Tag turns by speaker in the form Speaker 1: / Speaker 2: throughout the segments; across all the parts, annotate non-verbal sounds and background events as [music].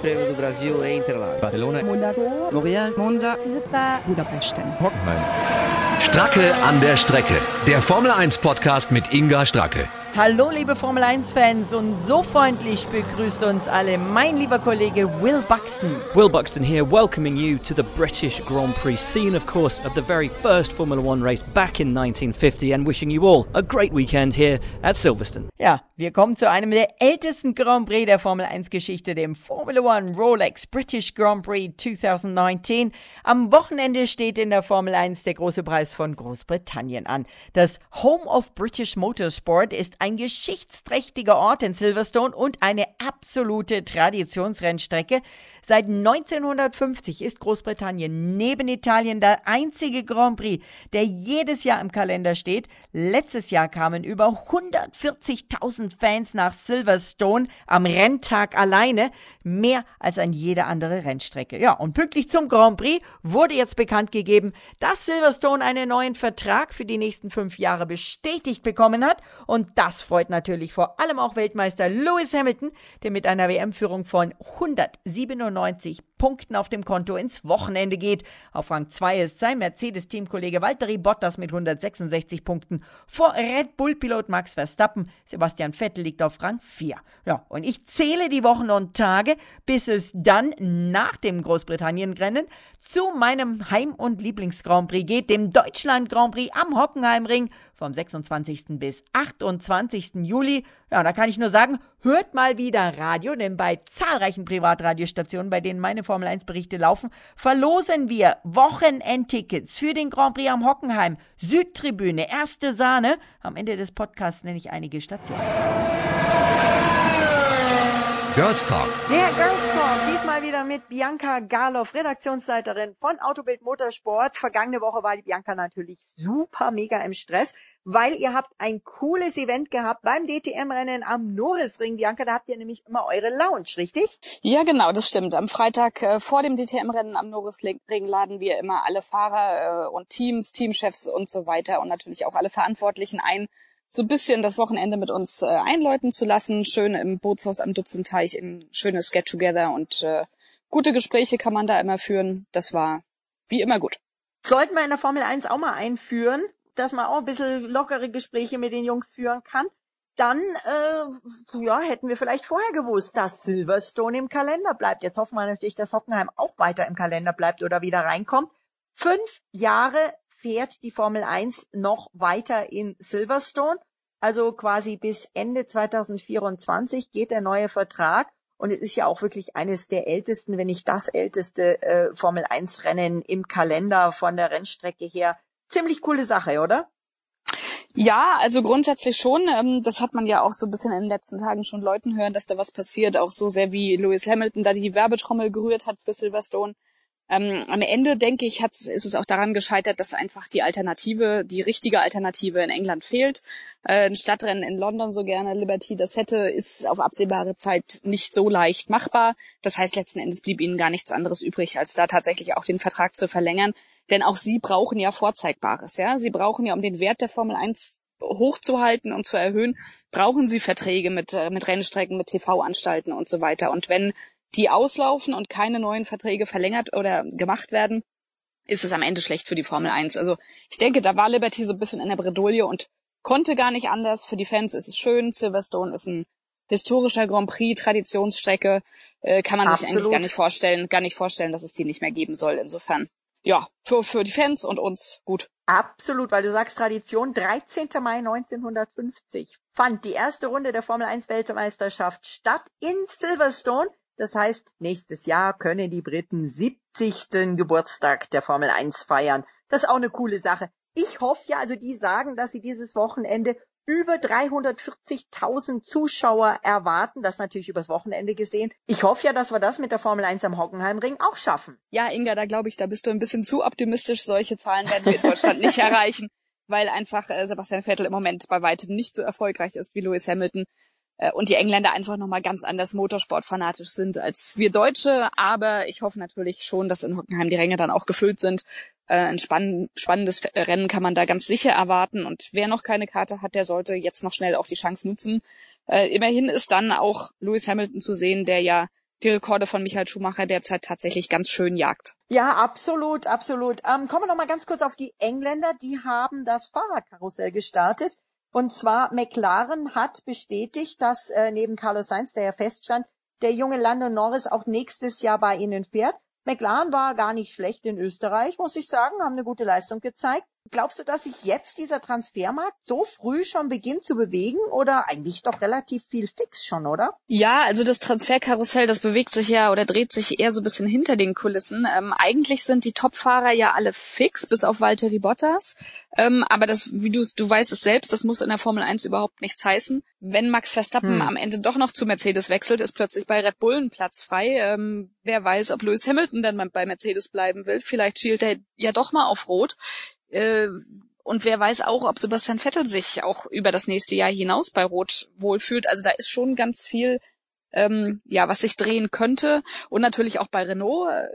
Speaker 1: Prêmio do Brasil em Interlagos.
Speaker 2: Barcelona.
Speaker 3: Monaco.
Speaker 1: Montreal.
Speaker 3: Monza. Budapest.
Speaker 2: Hockenheim.
Speaker 4: Stracke an der Strecke. Der Formel 1 Podcast mit Inga Stracke.
Speaker 5: Hallo liebe Formel 1-Fans und so freundlich begrüßt uns alle mein lieber Kollege Will Buxton.
Speaker 6: Will Buxton here, welcoming you to the British Grand Prix, scene, of course, of the very first Formula One race back in 1950, and wishing you all a great weekend here at Silverstone.
Speaker 5: Ja, wir kommen zu einem der ältesten Grand Prix der Formel 1-Geschichte, dem Formula One Rolex British Grand Prix 2019. Am Wochenende steht in der Formel 1 der große Preis von Großbritannien an. Das Home of British Motorsport ist ein geschichtsträchtiger Ort in Silverstone und eine absolute Traditionsrennstrecke. Seit 1950 ist Großbritannien neben Italien der einzige Grand Prix, der jedes Jahr im Kalender steht. Letztes Jahr kamen über 140.000 Fans nach Silverstone am Renntag alleine, mehr als an jede andere Rennstrecke. Ja, und pünktlich zum Grand Prix wurde jetzt bekannt gegeben, dass Silverstone einen neuen Vertrag für die nächsten fünf Jahre bestätigt bekommen hat und das freut natürlich vor allem auch Weltmeister Lewis Hamilton, der mit einer WM-Führung von 197 1995 Punkten auf dem Konto ins Wochenende geht. Auf Rang 2 ist sein Mercedes-Teamkollege Valtteri Bottas mit 166 Punkten vor Red Bull-Pilot Max Verstappen. Sebastian Vettel liegt auf Rang 4. Ja, und ich zähle die Wochen und Tage, bis es dann nach dem Großbritannien-Rennen zu meinem Heim- und Lieblings-Grand Prix geht, dem Deutschland Grand Prix am Hockenheimring vom 26. bis 28. Juli. Ja, da kann ich nur sagen, hört mal wieder Radio, denn bei zahlreichen Privatradiostationen, bei denen meine Formel 1 Berichte laufen, verlosen wir Wochenendtickets für den Grand Prix am Hockenheim, Südtribüne, erste Sahne. Am Ende des Podcasts nenne ich einige Stationen.
Speaker 4: Girls Talk.
Speaker 5: Der Girls Talk, diesmal wieder mit Bianca Garloff, Redaktionsleiterin von Autobild Motorsport. Vergangene Woche war die Bianca natürlich super mega im Stress, weil ihr habt ein cooles Event gehabt beim DTM-Rennen am Norrisring. Bianca, da habt ihr nämlich immer eure Lounge, richtig?
Speaker 7: Ja, genau, das stimmt. Am Freitag äh, vor dem DTM-Rennen am Norrisring laden wir immer alle Fahrer äh, und Teams, Teamchefs und so weiter und natürlich auch alle Verantwortlichen ein, so ein bisschen das Wochenende mit uns äh, einläuten zu lassen. Schön im Bootshaus am Dutzenteich, ein schönes Get-Together und äh, gute Gespräche kann man da immer führen. Das war wie immer gut.
Speaker 5: Sollten wir in der Formel 1 auch mal einführen, dass man auch ein bisschen lockere Gespräche mit den Jungs führen kann. Dann äh, ja, hätten wir vielleicht vorher gewusst, dass Silverstone im Kalender bleibt. Jetzt hoffen wir natürlich, dass Hockenheim auch weiter im Kalender bleibt oder wieder reinkommt. Fünf Jahre fährt die Formel 1 noch weiter in Silverstone. Also quasi bis Ende 2024 geht der neue Vertrag. Und es ist ja auch wirklich eines der ältesten, wenn nicht das älteste äh, Formel 1 Rennen im Kalender von der Rennstrecke her. Ziemlich coole Sache, oder?
Speaker 7: Ja, also grundsätzlich schon. Ähm, das hat man ja auch so ein bisschen in den letzten Tagen schon Leuten hören, dass da was passiert. Auch so sehr wie Lewis Hamilton da die Werbetrommel gerührt hat für Silverstone. Ähm, am Ende, denke ich, hat, ist es auch daran gescheitert, dass einfach die Alternative, die richtige Alternative in England fehlt. Äh, ein Stadtrennen in London so gerne, Liberty das hätte, ist auf absehbare Zeit nicht so leicht machbar. Das heißt, letzten Endes blieb ihnen gar nichts anderes übrig, als da tatsächlich auch den Vertrag zu verlängern. Denn auch sie brauchen ja Vorzeigbares, ja. Sie brauchen ja, um den Wert der Formel 1 hochzuhalten und zu erhöhen, brauchen sie Verträge mit, äh, mit Rennstrecken, mit TV-Anstalten und so weiter. Und wenn die auslaufen und keine neuen Verträge verlängert oder gemacht werden, ist es am Ende schlecht für die Formel 1. Also ich denke, da war Liberty so ein bisschen in der Bredouille und konnte gar nicht anders. Für die Fans ist es schön. Silverstone ist ein historischer Grand Prix, Traditionsstrecke. Äh, kann man Absolut. sich eigentlich gar nicht vorstellen, gar nicht vorstellen, dass es die nicht mehr geben soll. Insofern, ja, für, für die Fans und uns gut.
Speaker 5: Absolut, weil du sagst Tradition. 13. Mai 1950 fand die erste Runde der Formel 1 Weltmeisterschaft statt in Silverstone. Das heißt, nächstes Jahr können die Briten 70. Geburtstag der Formel 1 feiern. Das ist auch eine coole Sache. Ich hoffe ja, also die sagen, dass sie dieses Wochenende über 340.000 Zuschauer erwarten, das natürlich übers Wochenende gesehen. Ich hoffe ja, dass wir das mit der Formel 1 am Hockenheimring auch schaffen.
Speaker 7: Ja, Inga, da glaube ich, da bist du ein bisschen zu optimistisch. Solche Zahlen werden wir in Deutschland nicht [laughs] erreichen, weil einfach äh, Sebastian Vettel im Moment bei weitem nicht so erfolgreich ist wie Lewis Hamilton. Äh, und die Engländer einfach nochmal ganz anders motorsportfanatisch sind als wir Deutsche. Aber ich hoffe natürlich schon, dass in Hockenheim die Ränge dann auch gefüllt sind. Äh, ein spann spannendes Rennen kann man da ganz sicher erwarten. Und wer noch keine Karte hat, der sollte jetzt noch schnell auch die Chance nutzen. Äh, immerhin ist dann auch Lewis Hamilton zu sehen, der ja die Rekorde von Michael Schumacher derzeit tatsächlich ganz schön jagt.
Speaker 5: Ja, absolut, absolut. Ähm, kommen wir noch mal ganz kurz auf die Engländer. Die haben das Fahrerkarussell gestartet. Und zwar McLaren hat bestätigt, dass äh, neben Carlos Sainz, der ja feststand, der junge Lando Norris auch nächstes Jahr bei ihnen fährt. McLaren war gar nicht schlecht in Österreich, muss ich sagen, haben eine gute Leistung gezeigt. Glaubst du, dass sich jetzt dieser Transfermarkt so früh schon beginnt zu bewegen oder eigentlich doch relativ viel fix schon, oder?
Speaker 7: Ja, also das Transferkarussell, das bewegt sich ja oder dreht sich eher so ein bisschen hinter den Kulissen. Ähm, eigentlich sind die Topfahrer ja alle fix, bis auf Valtteri Bottas. Ähm, aber das, wie du du weißt es selbst, das muss in der Formel 1 überhaupt nichts heißen. Wenn Max Verstappen hm. am Ende doch noch zu Mercedes wechselt, ist plötzlich bei Red Bull ein Platz frei. Ähm, wer weiß, ob Lewis Hamilton dann bei Mercedes bleiben will. Vielleicht schielt er ja doch mal auf Rot. Äh, und wer weiß auch, ob Sebastian Vettel sich auch über das nächste Jahr hinaus bei Rot wohlfühlt. Also da ist schon ganz viel, ähm, ja, was sich drehen könnte. Und natürlich auch bei Renault äh,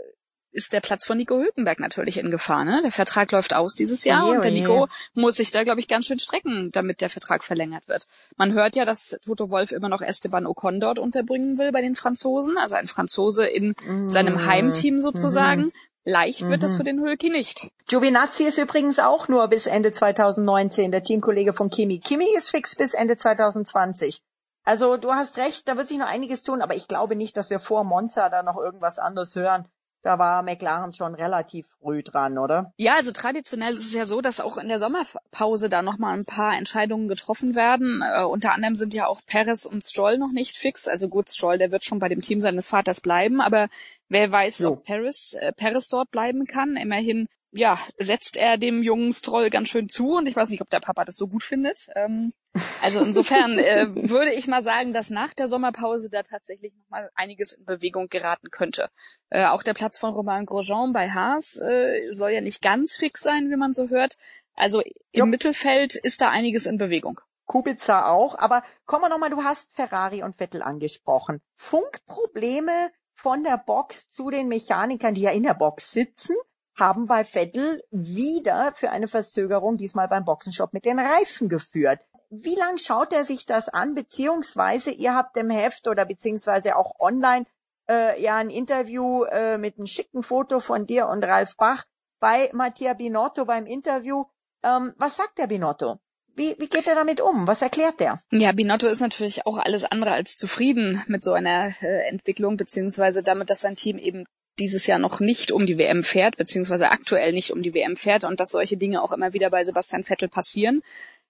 Speaker 7: ist der Platz von Nico Hülkenberg natürlich in Gefahr. Ne? Der Vertrag läuft aus dieses Jahr oje, und der Nico muss sich da, glaube ich, ganz schön strecken, damit der Vertrag verlängert wird. Man hört ja, dass Toto Wolf immer noch Esteban Ocon dort unterbringen will bei den Franzosen, also ein Franzose in mm. seinem Heimteam sozusagen. Mm. Leicht wird mhm. das für den Hülki nicht.
Speaker 5: Giovinazzi ist übrigens auch nur bis Ende 2019 der Teamkollege von Kimi. Kimi ist fix bis Ende 2020. Also du hast recht, da wird sich noch einiges tun, aber ich glaube nicht, dass wir vor Monza da noch irgendwas anderes hören. Da war McLaren schon relativ früh dran, oder?
Speaker 7: Ja, also traditionell ist es ja so, dass auch in der Sommerpause da nochmal ein paar Entscheidungen getroffen werden. Äh, unter anderem sind ja auch Perez und Stroll noch nicht fix. Also gut, Stroll, der wird schon bei dem Team seines Vaters bleiben, aber wer weiß, so. ob Paris, äh, Paris dort bleiben kann. Immerhin ja, setzt er dem jungen Stroll ganz schön zu und ich weiß nicht, ob der Papa das so gut findet. Ähm, also insofern [laughs] äh, würde ich mal sagen, dass nach der Sommerpause da tatsächlich noch mal einiges in Bewegung geraten könnte. Äh, auch der Platz von Romain Grosjean bei Haas äh, soll ja nicht ganz fix sein, wie man so hört. Also im jo. Mittelfeld ist da einiges in Bewegung.
Speaker 5: Kubica auch, aber kommen wir nochmal, du hast Ferrari und Vettel angesprochen. Funkprobleme von der Box zu den Mechanikern, die ja in der Box sitzen haben bei Vettel wieder für eine Verzögerung diesmal beim Boxenstopp mit den Reifen geführt. Wie lang schaut er sich das an? Beziehungsweise ihr habt im Heft oder beziehungsweise auch online äh, ja ein Interview äh, mit einem schicken Foto von dir und Ralf Bach bei Mattia Binotto beim Interview. Ähm, was sagt der Binotto? Wie, wie geht er damit um? Was erklärt er?
Speaker 7: Ja, Binotto ist natürlich auch alles andere als zufrieden mit so einer äh, Entwicklung, beziehungsweise damit, dass sein Team eben dieses Jahr noch nicht um die WM fährt, beziehungsweise aktuell nicht um die WM fährt und dass solche Dinge auch immer wieder bei Sebastian Vettel passieren.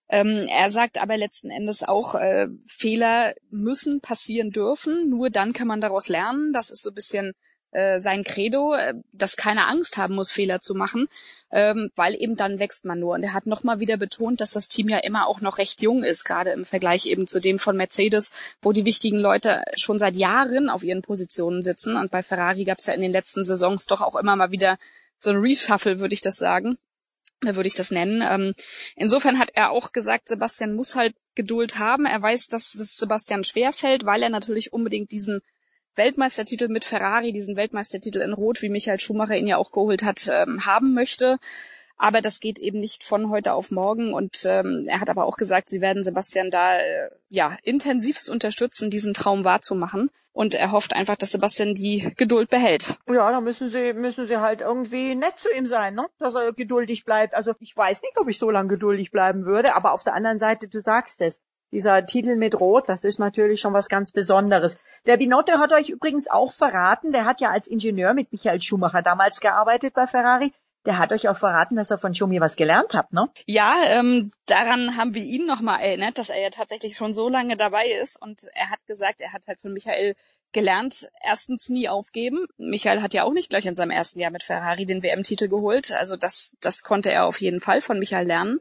Speaker 7: Ähm, er sagt aber letzten Endes auch, äh, Fehler müssen passieren dürfen, nur dann kann man daraus lernen. Das ist so ein bisschen äh, sein Credo, äh, dass keine Angst haben muss, Fehler zu machen, ähm, weil eben dann wächst man nur. Und er hat nochmal wieder betont, dass das Team ja immer auch noch recht jung ist, gerade im Vergleich eben zu dem von Mercedes, wo die wichtigen Leute schon seit Jahren auf ihren Positionen sitzen. Und bei Ferrari gab es ja in den letzten Saisons doch auch immer mal wieder so ein Reshuffle, würde ich das sagen. Würde ich das nennen. Ähm, insofern hat er auch gesagt, Sebastian muss halt Geduld haben. Er weiß, dass es Sebastian schwerfällt, weil er natürlich unbedingt diesen Weltmeistertitel mit Ferrari, diesen Weltmeistertitel in Rot, wie Michael Schumacher ihn ja auch geholt hat, ähm, haben möchte. Aber das geht eben nicht von heute auf morgen. Und ähm, er hat aber auch gesagt, sie werden Sebastian da äh, ja intensivst unterstützen, diesen Traum wahrzumachen. Und er hofft einfach, dass Sebastian die Geduld behält.
Speaker 5: Ja, da müssen sie, müssen sie halt irgendwie nett zu ihm sein, ne? Dass er geduldig bleibt. Also ich weiß nicht, ob ich so lange geduldig bleiben würde, aber auf der anderen Seite, du sagst es, dieser Titel mit Rot, das ist natürlich schon was ganz Besonderes. Der Binotto hat euch übrigens auch verraten, der hat ja als Ingenieur mit Michael Schumacher damals gearbeitet bei Ferrari. Der hat euch auch verraten, dass er von Schumi was gelernt habt, ne?
Speaker 7: Ja, ähm, daran haben wir ihn nochmal erinnert, dass er ja tatsächlich schon so lange dabei ist. Und er hat gesagt, er hat halt von Michael gelernt, erstens nie aufgeben. Michael hat ja auch nicht gleich in seinem ersten Jahr mit Ferrari den WM-Titel geholt. Also das, das konnte er auf jeden Fall von Michael lernen.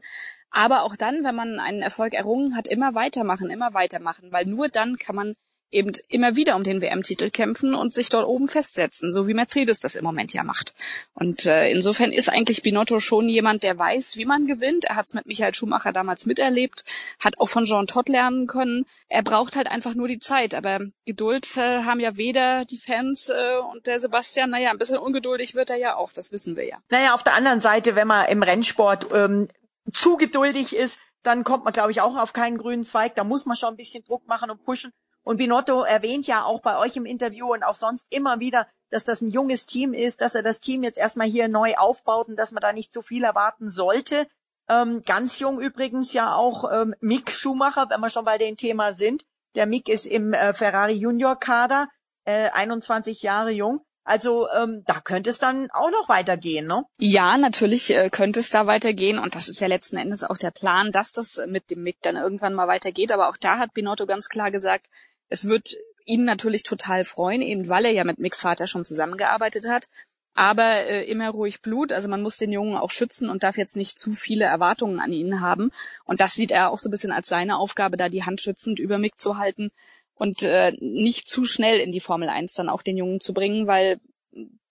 Speaker 7: Aber auch dann, wenn man einen Erfolg errungen hat, immer weitermachen, immer weitermachen, weil nur dann kann man eben immer wieder um den WM-Titel kämpfen und sich dort oben festsetzen, so wie Mercedes das im Moment ja macht. Und äh, insofern ist eigentlich Binotto schon jemand, der weiß, wie man gewinnt. Er hat es mit Michael Schumacher damals miterlebt, hat auch von Jean Todt lernen können. Er braucht halt einfach nur die Zeit. Aber Geduld äh, haben ja weder die Fans äh, und der Sebastian. Naja, ein bisschen ungeduldig wird er ja auch, das wissen wir ja.
Speaker 5: Naja, auf der anderen Seite, wenn man im Rennsport ähm, zu geduldig ist, dann kommt man, glaube ich, auch auf keinen grünen Zweig. Da muss man schon ein bisschen Druck machen und pushen. Und Binotto erwähnt ja auch bei euch im Interview und auch sonst immer wieder, dass das ein junges Team ist, dass er das Team jetzt erstmal hier neu aufbaut und dass man da nicht zu viel erwarten sollte. Ähm, ganz jung übrigens ja auch ähm, Mick Schumacher, wenn wir schon bei dem Thema sind. Der Mick ist im äh, Ferrari Junior Kader, äh, 21 Jahre jung. Also ähm, da könnte es dann auch noch weitergehen, ne?
Speaker 7: Ja, natürlich äh, könnte es da weitergehen und das ist ja letzten Endes auch der Plan, dass das mit dem Mick dann irgendwann mal weitergeht. Aber auch da hat Binotto ganz klar gesagt, es wird ihn natürlich total freuen, eben weil er ja mit Micks Vater schon zusammengearbeitet hat. Aber äh, immer ruhig Blut, also man muss den Jungen auch schützen und darf jetzt nicht zu viele Erwartungen an ihn haben. Und das sieht er auch so ein bisschen als seine Aufgabe, da die Hand schützend über Mick zu halten und äh, nicht zu schnell in die Formel 1 dann auch den Jungen zu bringen, weil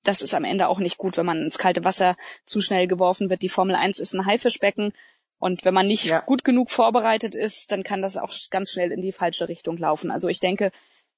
Speaker 7: das ist am Ende auch nicht gut, wenn man ins kalte Wasser zu schnell geworfen wird. Die Formel 1 ist ein Haifischbecken und wenn man nicht ja. gut genug vorbereitet ist, dann kann das auch ganz schnell in die falsche Richtung laufen. Also ich denke,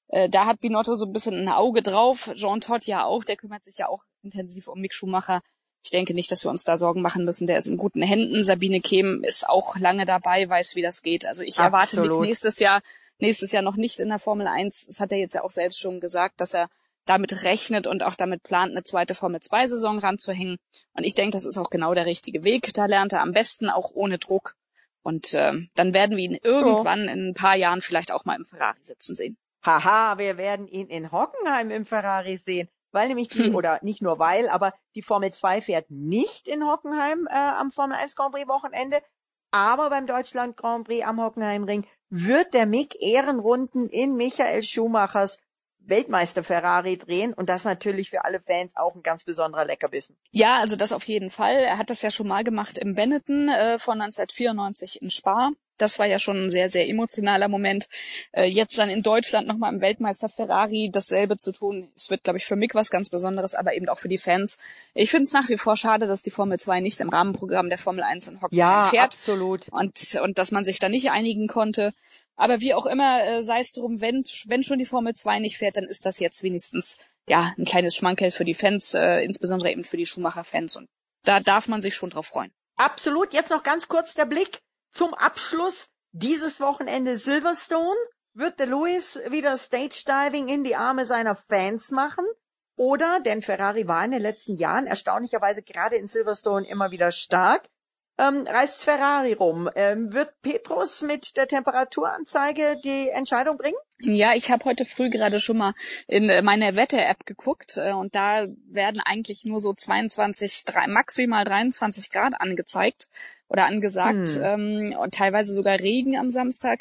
Speaker 7: äh, da hat Binotto so ein bisschen ein Auge drauf. Jean Todt ja auch, der kümmert sich ja auch intensiv um Mick Schumacher. Ich denke nicht, dass wir uns da Sorgen machen müssen. Der ist in guten Händen. Sabine Kehm ist auch lange dabei, weiß, wie das geht. Also ich Absolut. erwarte Mick nächstes Jahr nächstes Jahr noch nicht in der Formel 1. Das hat er jetzt ja auch selbst schon gesagt, dass er damit rechnet und auch damit plant, eine zweite Formel 2 Saison ranzuhängen. Und ich denke, das ist auch genau der richtige Weg. Da lernt er am besten auch ohne Druck. Und äh, dann werden wir ihn irgendwann in ein paar Jahren vielleicht auch mal im Ferrari sitzen sehen.
Speaker 5: Haha, wir werden ihn in Hockenheim im Ferrari sehen. Weil nämlich die, hm. oder nicht nur weil, aber die Formel 2 fährt nicht in Hockenheim äh, am Formel 1 Grand Prix Wochenende, aber beim Deutschland Grand Prix am Hockenheimring wird der Mick Ehrenrunden in Michael Schumachers Weltmeister Ferrari drehen und das natürlich für alle Fans auch ein ganz besonderer Leckerbissen.
Speaker 7: Ja, also das auf jeden Fall. Er hat das ja schon mal gemacht im Benetton äh, von 1994 in Spa. Das war ja schon ein sehr, sehr emotionaler Moment. Äh, jetzt dann in Deutschland nochmal im Weltmeister Ferrari dasselbe zu tun. Es wird, glaube ich, für Mick was ganz Besonderes, aber eben auch für die Fans. Ich finde es nach wie vor schade, dass die Formel 2 nicht im Rahmenprogramm der Formel 1 in Hockenheim
Speaker 5: ja,
Speaker 7: fährt.
Speaker 5: absolut.
Speaker 7: Und, und dass man sich da nicht einigen konnte. Aber wie auch immer, äh, sei es drum, wenn, wenn schon die Formel 2 nicht fährt, dann ist das jetzt wenigstens ja ein kleines Schmankerl für die Fans, äh, insbesondere eben für die Schumacher-Fans. Und da darf man sich schon drauf freuen.
Speaker 5: Absolut. Jetzt noch ganz kurz der Blick zum Abschluss dieses Wochenende Silverstone. Wird der Lewis wieder Stage Diving in die Arme seiner Fans machen? Oder, denn Ferrari war in den letzten Jahren erstaunlicherweise gerade in Silverstone immer wieder stark, ähm, reist Ferrari rum. Ähm, wird Petrus mit der Temperaturanzeige die Entscheidung bringen?
Speaker 7: Ja, ich habe heute früh gerade schon mal in äh, meine Wetter-App geguckt äh, und da werden eigentlich nur so 22, 3, maximal 23 Grad angezeigt oder angesagt hm. ähm, und teilweise sogar Regen am Samstag.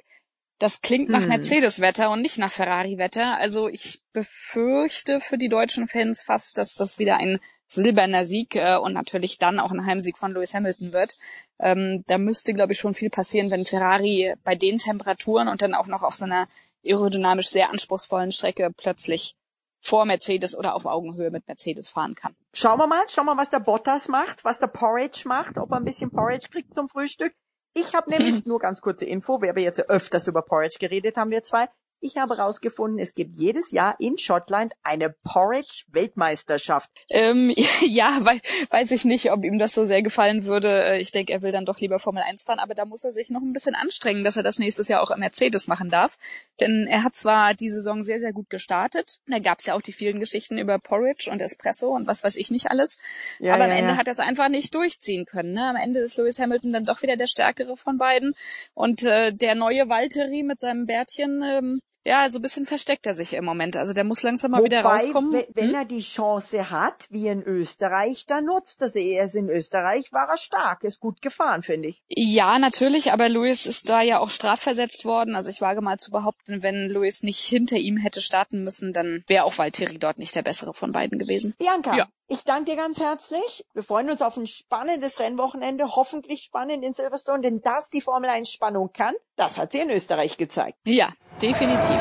Speaker 7: Das klingt nach hm. Mercedes-Wetter und nicht nach Ferrari-Wetter. Also ich befürchte für die deutschen Fans fast, dass das wieder ein silberner Sieg äh, und natürlich dann auch ein Heimsieg von Lewis Hamilton wird. Ähm, da müsste, glaube ich, schon viel passieren, wenn Ferrari bei den Temperaturen und dann auch noch auf so einer aerodynamisch sehr anspruchsvollen Strecke plötzlich vor Mercedes oder auf Augenhöhe mit Mercedes fahren kann.
Speaker 5: Schauen wir mal, schauen wir mal, was der Bottas macht, was der Porridge macht, ob er ein bisschen Porridge kriegt zum Frühstück. Ich habe nämlich [laughs] nur ganz kurze Info, wir haben jetzt öfters über Porridge geredet haben, wir zwei. Ich habe herausgefunden, es gibt jedes Jahr in Schottland eine Porridge-Weltmeisterschaft.
Speaker 7: Ähm, [laughs] ja, weil, weiß ich nicht, ob ihm das so sehr gefallen würde. Äh, ich denke, er will dann doch lieber Formel 1 fahren, aber da muss er sich noch ein bisschen anstrengen, dass er das nächstes Jahr auch im Mercedes machen darf. Denn er hat zwar die Saison sehr, sehr gut gestartet. Da gab es ja auch die vielen Geschichten über Porridge und Espresso und was weiß ich nicht alles. Ja, aber am ja, Ende ja. hat er es einfach nicht durchziehen können. Ne? Am Ende ist Lewis Hamilton dann doch wieder der Stärkere von beiden. Und äh, der neue Valtteri mit seinem Bärtchen, ähm, ja, so ein bisschen versteckt er sich im Moment. Also der muss langsam mal Wobei, wieder rauskommen.
Speaker 5: Wenn hm? er die Chance hat, wie in Österreich, dann nutzt er sie. Er ist in Österreich, war er stark, ist gut gefahren, finde ich.
Speaker 7: Ja, natürlich, aber Luis ist da ja auch strafversetzt worden. Also ich wage mal zu behaupten, wenn Luis nicht hinter ihm hätte starten müssen, dann wäre auch Valtteri dort nicht der bessere von beiden gewesen.
Speaker 5: Bianca,
Speaker 7: ja.
Speaker 5: Ich danke dir ganz herzlich. Wir freuen uns auf ein spannendes Rennwochenende, hoffentlich spannend in Silverstone, denn das die Formel 1 Spannung kann, das hat sie in Österreich gezeigt.
Speaker 7: Ja, definitiv.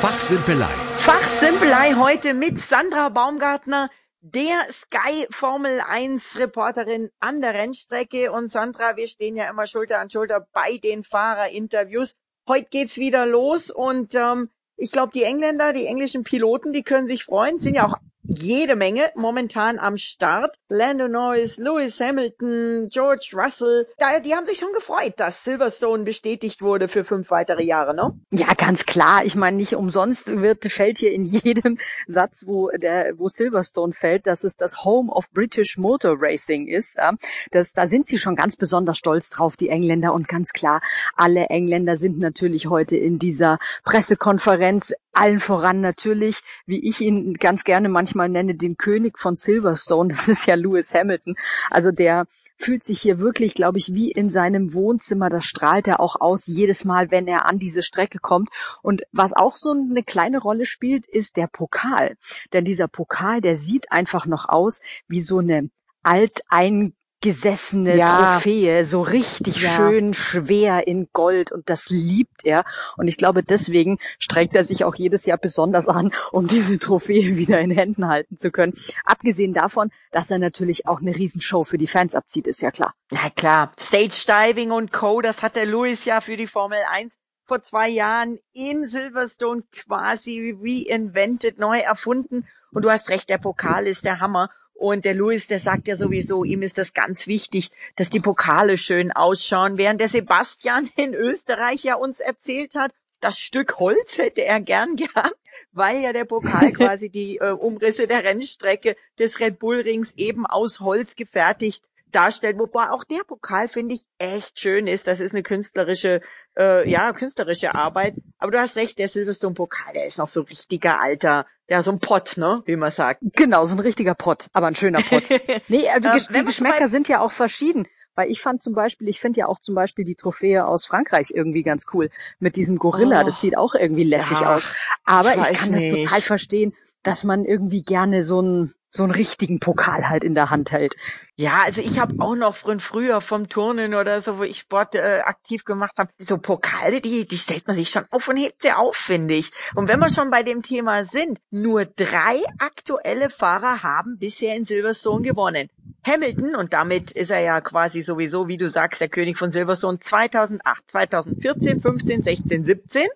Speaker 4: Fachsimpelei.
Speaker 5: Fachsimpelei heute mit Sandra Baumgartner, der Sky Formel 1 Reporterin an der Rennstrecke. Und Sandra, wir stehen ja immer Schulter an Schulter bei den Fahrerinterviews. Heute geht's wieder los und ähm, ich glaube, die Engländer, die englischen Piloten, die können sich freuen, sind ja auch jede Menge momentan am Start. Lando Norris, Lewis Hamilton, George Russell. Da, die haben sich schon gefreut, dass Silverstone bestätigt wurde für fünf weitere Jahre, ne?
Speaker 3: Ja, ganz klar. Ich meine, nicht umsonst wird, fällt hier in jedem [laughs] Satz, wo der, wo Silverstone fällt, dass es das Home of British Motor Racing ist. Ja. Das, da sind sie schon ganz besonders stolz drauf, die Engländer. Und ganz klar, alle Engländer sind natürlich heute in dieser Pressekonferenz allen voran natürlich, wie ich ihn ganz gerne manchmal nenne, den König von Silverstone. [laughs] Das ist ja Lewis Hamilton. Also der fühlt sich hier wirklich, glaube ich, wie in seinem Wohnzimmer. Das strahlt er auch aus jedes Mal, wenn er an diese Strecke kommt. Und was auch so eine kleine Rolle spielt, ist der Pokal. Denn dieser Pokal, der sieht einfach noch aus wie so eine altein gesessene ja. Trophäe, so richtig ja. schön schwer in Gold und das liebt er. Und ich glaube, deswegen strengt er sich auch jedes Jahr besonders an, um diese Trophäe [laughs] wieder in Händen halten zu können. Abgesehen davon, dass er natürlich auch eine Riesenshow für die Fans abzieht, ist ja klar.
Speaker 5: Ja klar, Stage Diving und Co., das hat der Louis ja für die Formel 1 vor zwei Jahren in Silverstone quasi reinvented, neu erfunden. Und du hast recht, der Pokal ist der Hammer. Und der Louis, der sagt ja sowieso, ihm ist das ganz wichtig, dass die Pokale schön ausschauen, während der Sebastian in Österreich ja uns erzählt hat, das Stück Holz hätte er gern [laughs] gehabt, weil ja der Pokal [laughs] quasi die äh, Umrisse der Rennstrecke des Red Bull Rings eben aus Holz gefertigt darstellt, wobei auch der Pokal finde ich echt schön ist. Das ist eine künstlerische, äh, ja künstlerische Arbeit. Aber du hast recht, der Silverstone Pokal, der ist noch so richtiger alter, ja so ein Pott, ne, wie man sagt.
Speaker 3: Genau, so ein richtiger Pott, aber ein schöner Pott. [laughs] nee, äh, die, ähm, die Geschmäcker sind ja auch verschieden. Weil ich fand zum Beispiel, ich finde ja auch zum Beispiel die Trophäe aus Frankreich irgendwie ganz cool. Mit diesem Gorilla, oh, das sieht auch irgendwie lässig ja, aus. Aber ich, ich kann nicht. das total verstehen, dass man irgendwie gerne so ein so einen richtigen Pokal halt in der Hand hält.
Speaker 5: Ja, also ich habe auch noch von früher vom Turnen oder so, wo ich Sport äh, aktiv gemacht habe, so Pokale, die, die stellt man sich schon auf und hebt sie auf, finde ich. Und wenn wir schon bei dem Thema sind, nur drei aktuelle Fahrer haben bisher in Silverstone gewonnen. Hamilton, und damit ist er ja quasi sowieso, wie du sagst, der König von Silverstone 2008, 2014, 15, 16, 17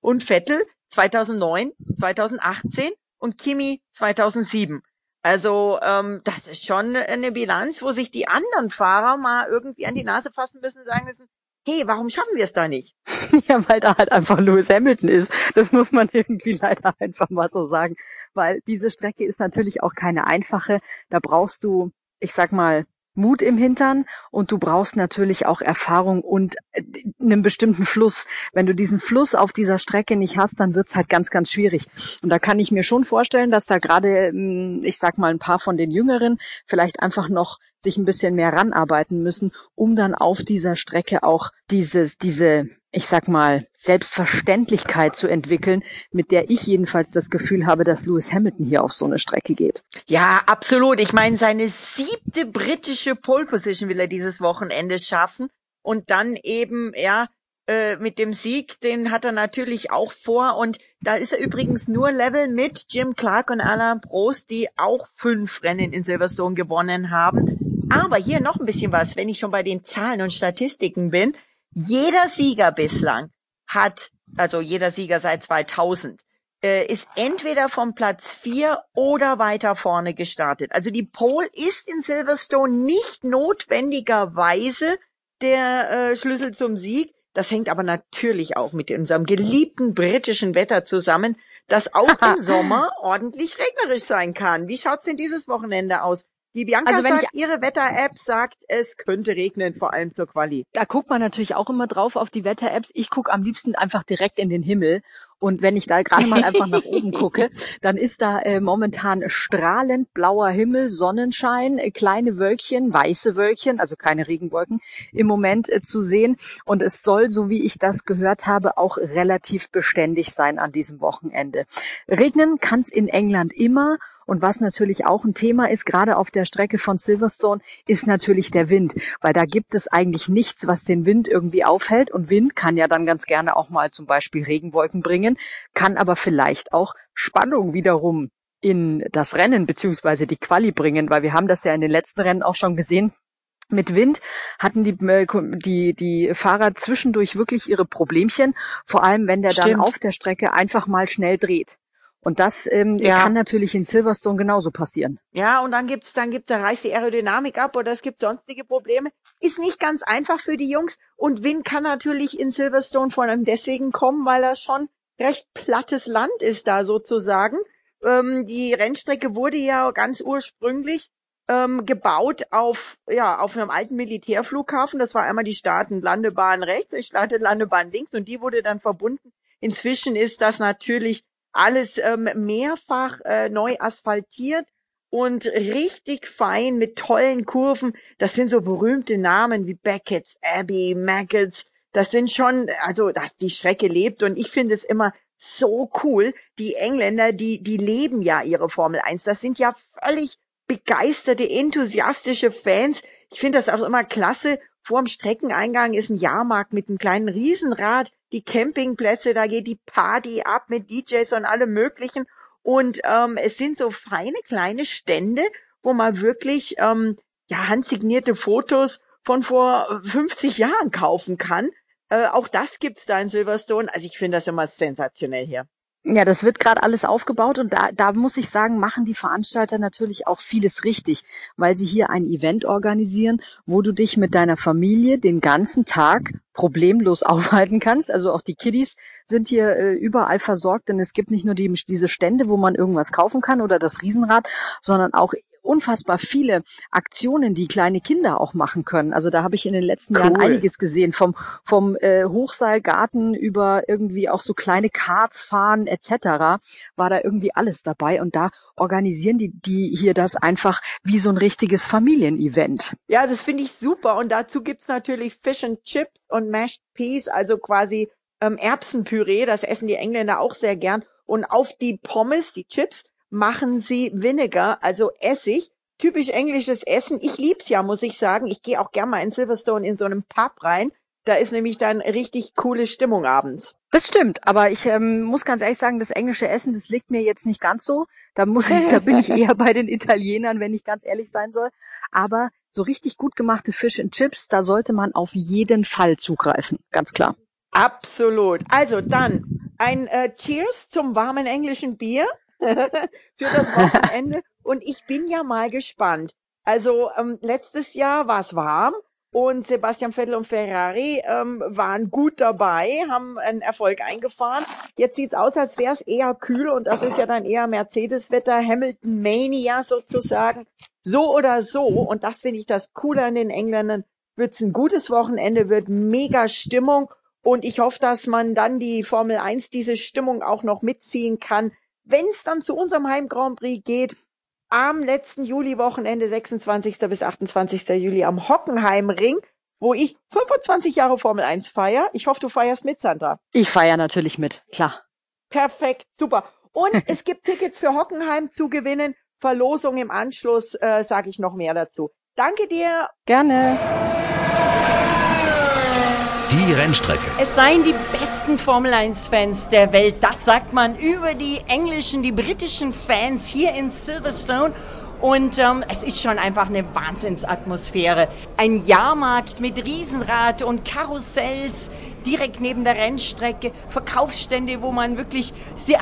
Speaker 5: und Vettel 2009, 2018 und Kimi 2007. Also ähm, das ist schon eine Bilanz, wo sich die anderen Fahrer mal irgendwie an die Nase fassen müssen und sagen müssen, hey, warum schaffen wir es da nicht? [laughs]
Speaker 3: Ja, weil da halt einfach Lewis Hamilton ist. Das muss man [laughs] irgendwie leider einfach mal so sagen. Weil diese Strecke ist natürlich auch keine einfache. Da brauchst du, ich sag mal, Mut im Hintern und du brauchst natürlich auch Erfahrung und äh, einen bestimmten Fluss. Wenn du diesen Fluss auf dieser Strecke nicht hast, dann wird's halt ganz, ganz schwierig. Und da kann ich mir schon vorstellen, dass da gerade, hm, ich sag mal, ein paar von den Jüngeren vielleicht einfach noch sich ein bisschen mehr ranarbeiten müssen, um dann auf dieser Strecke auch dieses, diese ich sag mal, Selbstverständlichkeit zu entwickeln, mit der ich jedenfalls das Gefühl habe, dass Lewis Hamilton hier auf so eine Strecke geht.
Speaker 5: Ja, absolut. Ich meine, seine siebte britische Pole Position will er dieses Wochenende schaffen und dann eben, ja, äh, mit dem Sieg, den hat er natürlich auch vor und da ist er übrigens nur Level mit Jim Clark und Alain Prost, die auch fünf Rennen in Silverstone gewonnen haben. Aber hier noch ein bisschen was, wenn ich schon bei den Zahlen und Statistiken bin. Jeder Sieger bislang hat, also jeder Sieger seit 2000, äh, ist entweder vom Platz 4 oder weiter vorne gestartet. Also die Pole ist in Silverstone nicht notwendigerweise der äh, Schlüssel zum Sieg. Das hängt aber natürlich auch mit unserem geliebten britischen Wetter zusammen, das auch [laughs] im Sommer ordentlich regnerisch sein kann. Wie schaut's denn dieses Wochenende aus? Die Bianca also wenn sagt, ich, ihre Wetter-App sagt, es könnte regnen, vor allem zur Quali.
Speaker 3: Da guckt man natürlich auch immer drauf auf die Wetter-Apps. Ich gucke am liebsten einfach direkt in den Himmel. Und wenn ich da gerade mal einfach nach oben [laughs] gucke, dann ist da äh, momentan strahlend blauer Himmel, Sonnenschein, äh, kleine Wölkchen, weiße Wölkchen, also keine Regenwolken im Moment äh, zu sehen. Und es soll, so wie ich das gehört habe, auch relativ beständig sein an diesem Wochenende. Regnen kann es in England immer. Und was natürlich auch ein Thema ist, gerade auf der Strecke von Silverstone, ist natürlich der Wind, weil da gibt es eigentlich nichts, was den Wind irgendwie aufhält. Und Wind kann ja dann ganz gerne auch mal zum Beispiel Regenwolken bringen, kann aber vielleicht auch Spannung wiederum in das Rennen beziehungsweise die Quali bringen, weil wir haben das ja in den letzten Rennen auch schon gesehen. Mit Wind hatten die, äh, die, die Fahrer zwischendurch wirklich ihre Problemchen, vor allem wenn der Stimmt. dann auf der Strecke einfach mal schnell dreht. Und das ähm, ja. kann natürlich in Silverstone genauso passieren.
Speaker 5: Ja, und dann gibt's, dann gibt's, da reißt die Aerodynamik ab oder es gibt sonstige Probleme. Ist nicht ganz einfach für die Jungs. Und Wind kann natürlich in Silverstone vor allem deswegen kommen, weil das schon recht plattes Land ist da sozusagen. Ähm, die Rennstrecke wurde ja ganz ursprünglich ähm, gebaut auf, ja, auf einem alten Militärflughafen. Das war einmal die Start- und Landebahn rechts, die Start- und Landebahn links und die wurde dann verbunden. Inzwischen ist das natürlich alles ähm, mehrfach äh, neu asphaltiert und richtig fein mit tollen Kurven. Das sind so berühmte Namen wie Beckett's, Abbey, Maggots. Das sind schon, also dass die Strecke lebt und ich finde es immer so cool. Die Engländer, die, die leben ja ihre Formel 1. Das sind ja völlig begeisterte, enthusiastische Fans. Ich finde das auch immer klasse. Vorm Streckeneingang ist ein Jahrmarkt mit einem kleinen Riesenrad, die Campingplätze, da geht die Party ab mit DJs und allem möglichen. Und ähm, es sind so feine kleine Stände, wo man wirklich ähm, ja handsignierte Fotos von vor 50 Jahren kaufen kann. Äh, auch das gibt's da in Silverstone. Also ich finde das immer sensationell hier.
Speaker 3: Ja, das wird gerade alles aufgebaut und da, da muss ich sagen, machen die Veranstalter natürlich auch vieles richtig, weil sie hier ein Event organisieren, wo du dich mit deiner Familie den ganzen Tag problemlos [laughs] aufhalten kannst. Also auch die Kiddies sind hier äh, überall versorgt, denn es gibt nicht nur die, diese Stände, wo man irgendwas kaufen kann oder das Riesenrad, sondern auch unfassbar viele Aktionen, die kleine Kinder auch machen können. Also da habe ich in den letzten cool. Jahren einiges gesehen, vom vom äh, Hochseilgarten über irgendwie auch so kleine Karts fahren etc. war da irgendwie alles dabei und da organisieren die die hier das einfach wie so ein richtiges Familienevent.
Speaker 5: Ja, das finde ich super und dazu gibt's natürlich Fish and Chips und Mashed Peas, also quasi ähm, Erbsenpüree, das essen die Engländer auch sehr gern und auf die Pommes, die Chips machen sie Vinegar, also Essig. Typisch englisches Essen. Ich lieb's ja, muss ich sagen. Ich gehe auch gern mal in Silverstone in so einem Pub rein. Da ist nämlich dann richtig coole Stimmung abends.
Speaker 3: Das stimmt, aber ich ähm, muss ganz ehrlich sagen, das englische Essen, das liegt mir jetzt nicht ganz so. Da muss ich, da bin ich [laughs] eher bei den Italienern, wenn ich ganz ehrlich sein soll. Aber so richtig gut gemachte Fish and Chips, da sollte man auf jeden Fall zugreifen, ganz klar.
Speaker 5: Absolut. Also dann ein äh, Cheers zum warmen englischen Bier. [laughs] für das Wochenende. [laughs] Und ich bin ja mal gespannt. Also ähm, letztes Jahr war es warm und Sebastian Vettel und Ferrari ähm, waren gut dabei, haben einen Erfolg eingefahren. Jetzt sieht's aus, als wäre es eher kühl und das ist ja dann eher Mercedes-Wetter, Hamilton Mania sozusagen. So oder so, und das finde ich das Coole an den Engländern, wird's ein gutes Wochenende, wird mega Stimmung und ich hoffe, dass man dann die Formel 1 diese Stimmung auch noch mitziehen kann wenn es dann zu unserem Heim Grand Prix geht, am letzten Juli-Wochenende, 26. bis 28. Juli am Hockenheimring, wo ich 25 Jahre Formel 1 feier. Ich hoffe, du feierst mit, Sandra.
Speaker 3: Ich feier natürlich mit, klar.
Speaker 5: Perfekt, super. Und [laughs] es gibt Tickets für Hockenheim zu gewinnen. Verlosung im Anschluss äh, sage ich noch mehr dazu. Danke dir.
Speaker 3: Gerne.
Speaker 4: Die Rennstrecke.
Speaker 8: Es seien die besten Formel 1-Fans der Welt. Das sagt man über die englischen, die britischen Fans hier in Silverstone. Und ähm, es ist schon einfach eine Wahnsinnsatmosphäre. Ein Jahrmarkt mit Riesenrad und Karussells direkt neben der Rennstrecke. Verkaufsstände, wo man wirklich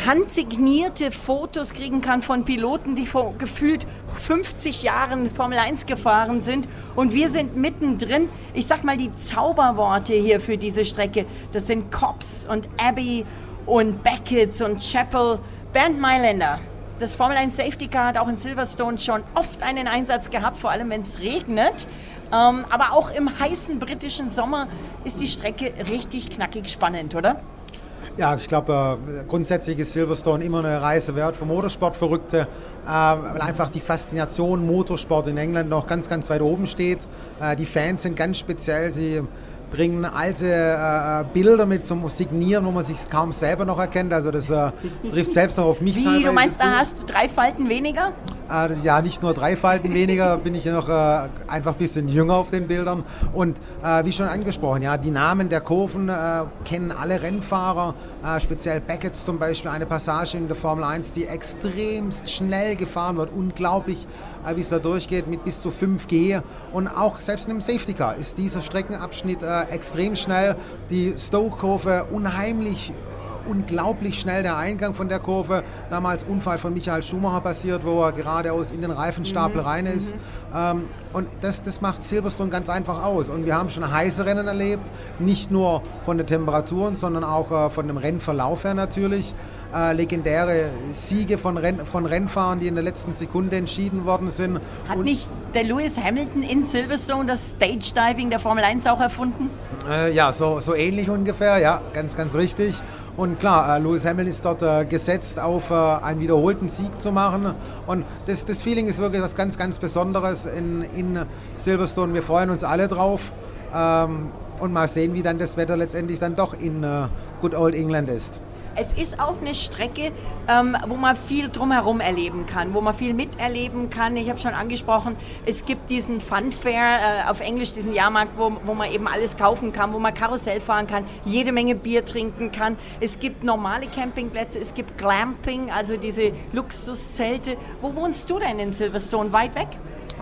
Speaker 8: handsignierte Fotos kriegen kann von Piloten, die vor gefühlt 50 Jahren Formel 1 gefahren sind. Und wir sind mittendrin. Ich sag mal die Zauberworte hier für diese Strecke. Das sind Cops und Abbey und Beckett's und Chapel. Bernd Mailänder, das Formel 1 Safety Car hat auch in Silverstone schon oft einen Einsatz gehabt, vor allem wenn es regnet. Ähm, aber auch im heißen britischen Sommer ist die Strecke richtig knackig spannend, oder?
Speaker 9: Ja, ich glaube, äh, grundsätzlich ist Silverstone immer eine Reise wert für Motorsportverrückte, äh, weil einfach die Faszination Motorsport in England noch ganz, ganz weit oben steht. Äh, die Fans sind ganz speziell, sie bringen alte äh, Bilder mit zum Signieren, wo man sich kaum selber noch erkennt. Also das äh, trifft selbst noch auf mich.
Speaker 8: Wie, du meinst, da hast du drei Falten weniger?
Speaker 9: Äh, ja, nicht nur drei Falten weniger, [laughs] bin ich ja noch äh, einfach ein bisschen jünger auf den Bildern. Und äh, wie schon angesprochen, ja, die Namen der Kurven äh, kennen alle Rennfahrer, speziell Beckett zum Beispiel, eine Passage in der Formel 1, die extremst schnell gefahren wird. Unglaublich, wie es da durchgeht mit bis zu 5G. Und auch selbst in einem Safety Car ist dieser Streckenabschnitt extrem schnell. Die Stoke-Kurve unheimlich unglaublich schnell der Eingang von der Kurve. Damals Unfall von Michael Schumacher passiert, wo er geradeaus in den Reifenstapel mhm. rein ist. Ähm, und das, das macht Silverstone ganz einfach aus. Und wir haben schon heiße Rennen erlebt, nicht nur von den Temperaturen, sondern auch äh, von dem Rennverlauf her natürlich äh, legendäre Siege von, Renn von Rennfahrern, die in der letzten Sekunde entschieden worden sind.
Speaker 5: Hat Und nicht der Lewis Hamilton in Silverstone das Stage Diving der Formel 1 auch erfunden?
Speaker 9: Äh, ja, so, so ähnlich ungefähr, ja, ganz, ganz richtig. Und klar, äh, Lewis Hamilton ist dort äh, gesetzt, auf äh, einen wiederholten Sieg zu machen. Und das, das Feeling ist wirklich was ganz, ganz Besonderes in, in Silverstone. Wir freuen uns alle drauf. Ähm, und mal sehen, wie dann das Wetter letztendlich dann doch in äh, Good Old England ist.
Speaker 5: Es ist auch eine Strecke, ähm, wo man viel drumherum erleben kann, wo man viel miterleben kann. Ich habe schon angesprochen, es gibt diesen Fun Fair, äh, auf Englisch diesen Jahrmarkt, wo, wo man eben alles kaufen kann, wo man Karussell fahren kann, jede Menge Bier trinken kann. Es gibt normale Campingplätze, es gibt Glamping, also diese Luxuszelte. Wo wohnst du denn in Silverstone? Weit weg?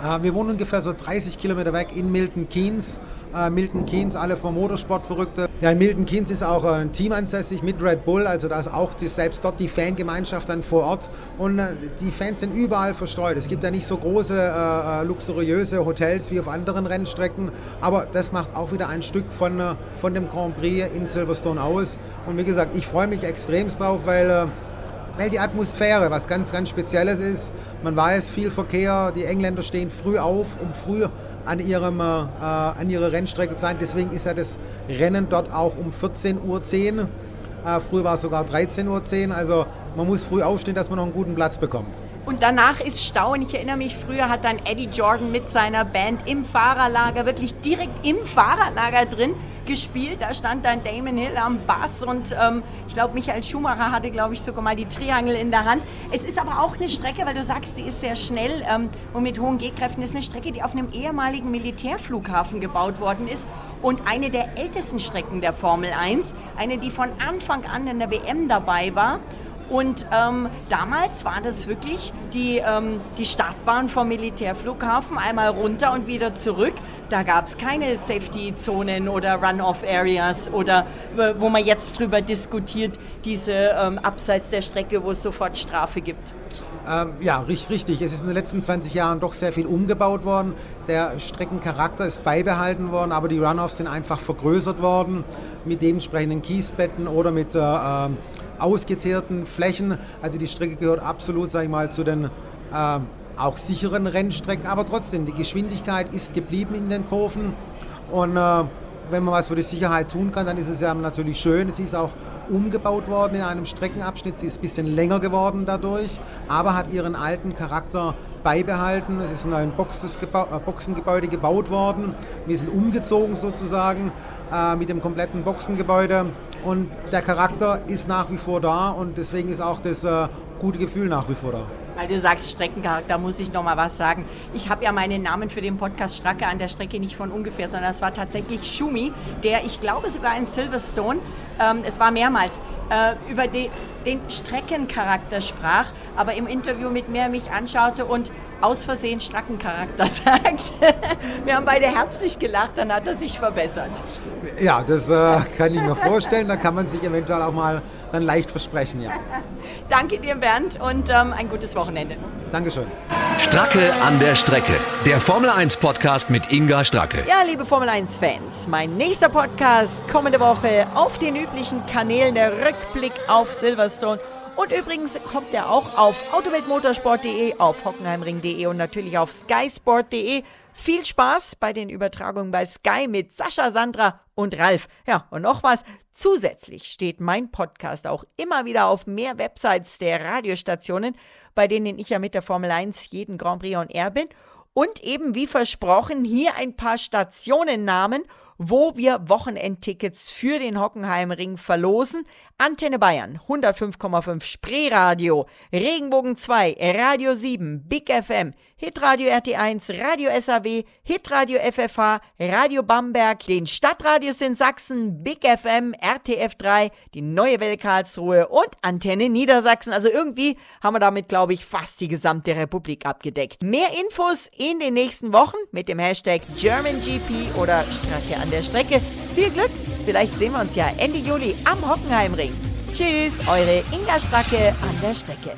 Speaker 9: Äh, wir wohnen ungefähr so 30 Kilometer weg in Milton Keynes äh, Milton Keynes, alle vom Motorsport Verrückte. Ja, in Milton Keynes ist auch ein Team ansässig mit Red Bull, also da ist auch die, selbst dort die Fangemeinschaft dann vor Ort und äh, die Fans sind überall verstreut. Es gibt ja nicht so große äh, äh, luxuriöse Hotels wie auf anderen Rennstrecken, aber das macht auch wieder ein Stück von, äh, von dem Grand Prix in Silverstone aus. Und wie gesagt, ich freue mich extremst drauf, weil äh, weil die Atmosphäre was ganz, ganz Spezielles ist. Man weiß, viel Verkehr, die Engländer stehen früh auf, um früh an, ihrem, äh, an ihrer Rennstrecke zu sein. Deswegen ist ja das Rennen dort auch um 14.10 Uhr. Äh, früher war es sogar 13.10 Uhr. Also man muss früh aufstehen, dass man noch einen guten Platz bekommt.
Speaker 5: Und danach ist Stau. Und ich erinnere mich, früher hat dann Eddie Jordan mit seiner Band im Fahrerlager, wirklich direkt im Fahrerlager drin, gespielt. Da stand dann Damon Hill am Bass und ähm, ich glaube, Michael Schumacher hatte, glaube ich, sogar mal die Triangel in der Hand. Es ist aber auch eine Strecke, weil du sagst, die ist sehr schnell ähm, und mit hohen Gehkräften, ist eine Strecke, die auf einem ehemaligen Militärflughafen gebaut worden ist und eine der ältesten Strecken der Formel 1. Eine, die von Anfang an in der WM dabei war. Und ähm, damals war das wirklich die, ähm, die Startbahn vom Militärflughafen, einmal runter und wieder zurück. Da gab es keine Safety-Zonen oder Run-Off-Areas oder wo man jetzt drüber diskutiert, diese ähm, abseits der Strecke, wo es sofort Strafe gibt.
Speaker 9: Ähm, ja, richtig. Es ist in den letzten 20 Jahren doch sehr viel umgebaut worden. Der Streckencharakter ist beibehalten worden, aber die Runoffs sind einfach vergrößert worden mit dementsprechenden Kiesbetten oder mit äh, ähm, ausgeteerten Flächen. Also die Strecke gehört absolut, sage ich mal, zu den äh, auch sicheren Rennstrecken, aber trotzdem, die Geschwindigkeit ist geblieben in den Kurven und äh, wenn man was für die Sicherheit tun kann, dann ist es ja natürlich schön. Sie ist auch umgebaut worden in einem Streckenabschnitt. Sie ist ein bisschen länger geworden dadurch, aber hat ihren alten Charakter beibehalten. Es ist ein neues äh, Boxengebäude gebaut worden. Wir sind umgezogen sozusagen äh, mit dem kompletten Boxengebäude und der Charakter ist nach wie vor da und deswegen ist auch das äh, gute Gefühl nach wie vor da.
Speaker 5: Weil du sagst Streckencharakter, muss ich noch mal was sagen. Ich habe ja meinen Namen für den Podcast Stracke an der Strecke nicht von ungefähr, sondern es war tatsächlich Schumi, der, ich glaube sogar in Silverstone, ähm, es war mehrmals, äh, über die, den Streckencharakter sprach, aber im Interview mit mir mich anschaute und aus Versehen Strackencharakter [laughs] sagt. Wir haben beide herzlich gelacht, dann hat er sich verbessert.
Speaker 9: Ja, das äh, kann ich mir vorstellen. Da kann man sich eventuell auch mal dann leicht versprechen, ja.
Speaker 5: Danke dir, Bernd, und ähm, ein gutes Wochenende.
Speaker 9: Dankeschön.
Speaker 4: Stracke an der Strecke. Der Formel 1 Podcast mit Inga Stracke.
Speaker 5: Ja, liebe Formel 1 Fans, mein nächster Podcast kommende Woche auf den üblichen Kanälen der Rückblick auf Silverstone. Und übrigens kommt er auch auf autoweltmotorsport.de, auf hockenheimring.de und natürlich auf skysport.de. Viel Spaß bei den Übertragungen bei Sky mit Sascha, Sandra und Ralf. Ja, und noch was. Zusätzlich steht mein Podcast auch immer wieder auf mehr Websites der Radiostationen, bei denen ich ja mit der Formel 1 jeden Grand Prix on Air bin. Und eben wie versprochen hier ein paar Stationennamen wo wir Wochenendtickets für den Hockenheimring verlosen. Antenne Bayern, 105,5 Spreeradio, Regenbogen 2, Radio 7, Big FM, Hitradio RT1, Radio SAW, Hitradio FFH, Radio Bamberg, den Stadtradios in Sachsen, Big FM, RTF3, die Neue Welle Karlsruhe und Antenne Niedersachsen. Also irgendwie haben wir damit, glaube ich, fast die gesamte Republik abgedeckt. Mehr Infos in den nächsten Wochen mit dem Hashtag GermanGP oder Strecke an der Strecke. Viel Glück, vielleicht sehen wir uns ja Ende Juli am Hockenheimring. Tschüss, eure Inga Stracke an der Strecke.